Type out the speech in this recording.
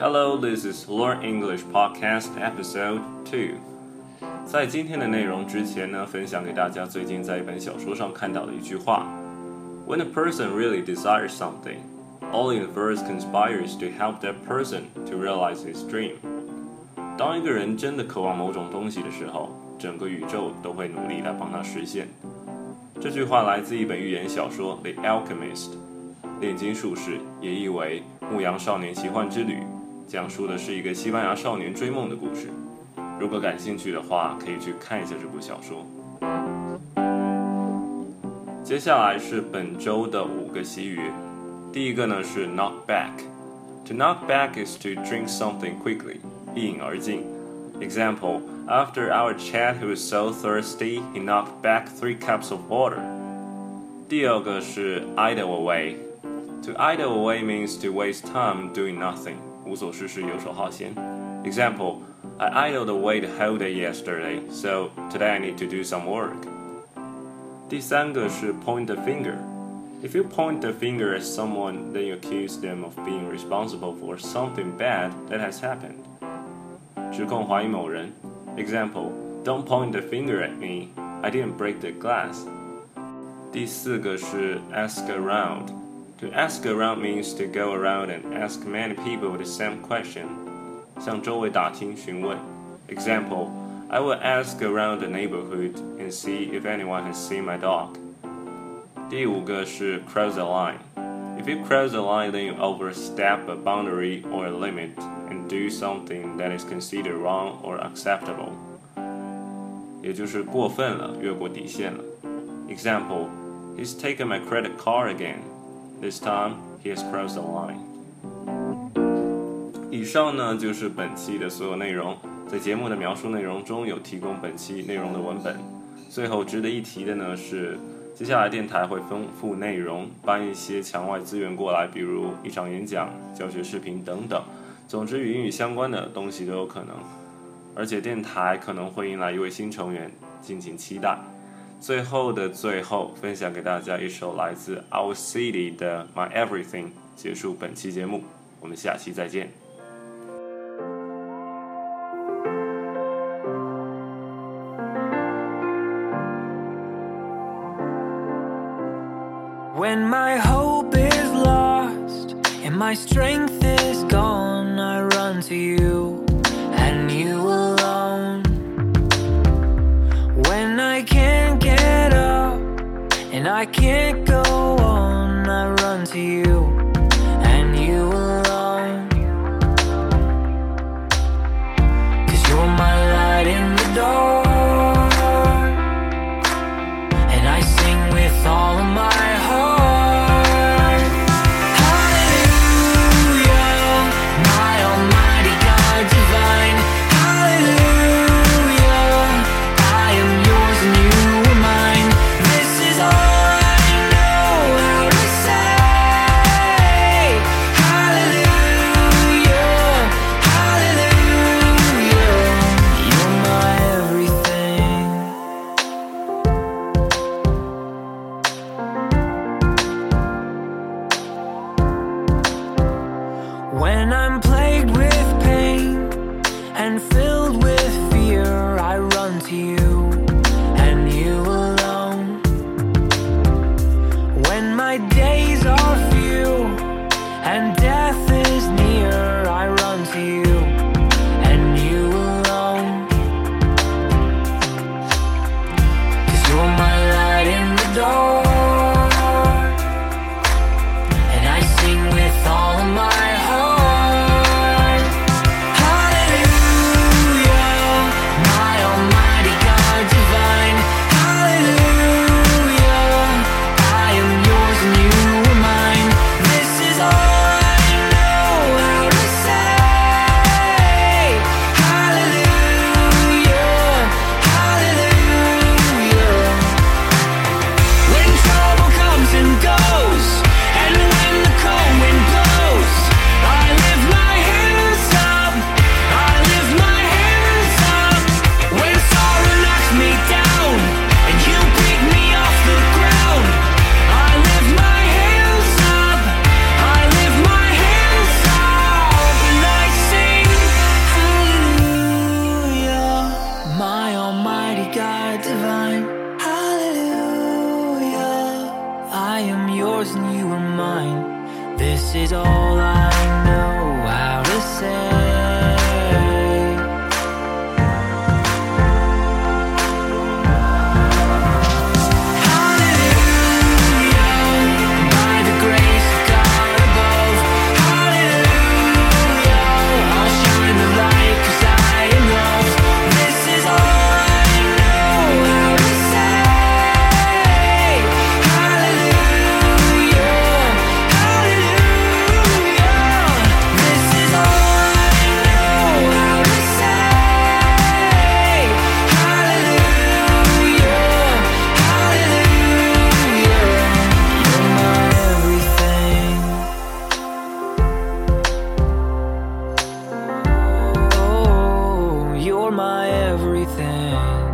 Hello, this is Learn English Podcast Episode Two。在今天的内容之前呢，分享给大家最近在一本小说上看到的一句话：When a person really desires something, all the universe conspires to help that person to realize his dream。当一个人真的渴望某种东西的时候，整个宇宙都会努力来帮他实现。这句话来自一本寓言小说《The Alchemist》，炼金术士，也译为《牧羊少年奇幻之旅》。讲述的是一个西班牙少年追梦的故事。如果感兴趣的话，可以去看一下这部小说。接下来是本周的五个习语。第一个呢是 knock back。To knock back is to drink something quickly，一饮而尽。Example: After our chat, he was so thirsty he knocked back three cups of water. 第二个是 idle away。To idle away means to waste time doing nothing. 无所事事，游手好闲。Example: I idled away the whole day yesterday, so today I need to do some work. 第三个是 point the finger. If you point the finger at someone, then you accuse them of being responsible for something bad that has happened. 指控怀疑某人。Example: Don't point the finger at me. I didn't break the glass. 第四个是 ask around. To ask around means to go around and ask many people the same question. 向周围打听询问。Example: I will ask around the neighborhood and see if anyone has seen my dog. 第五个是 cross the line. If you cross the line, then you overstep a boundary or a limit and do something that is considered wrong or acceptable. 也就是过分了，越过底线了。Example: He's taken my credit card again. This time he has crossed the line. 以上呢就是本期的所有内容，在节目的描述内容中有提供本期内容的文本。最后值得一提的呢是，接下来电台会丰富内容，搬一些墙外资源过来，比如一场演讲、教学视频等等。总之与英语相关的东西都有可能。而且电台可能会迎来一位新成员，敬请期待。最后的最后，分享给大家一首来自 Our City 的 My Everything，结束本期节目。我们下期再见。When my hope is lost and my strength is gone, I run to you and you and I can't go on, I run to you and fill divine. Hallelujah. I am yours and you are mine. This is all I know how to say. everything.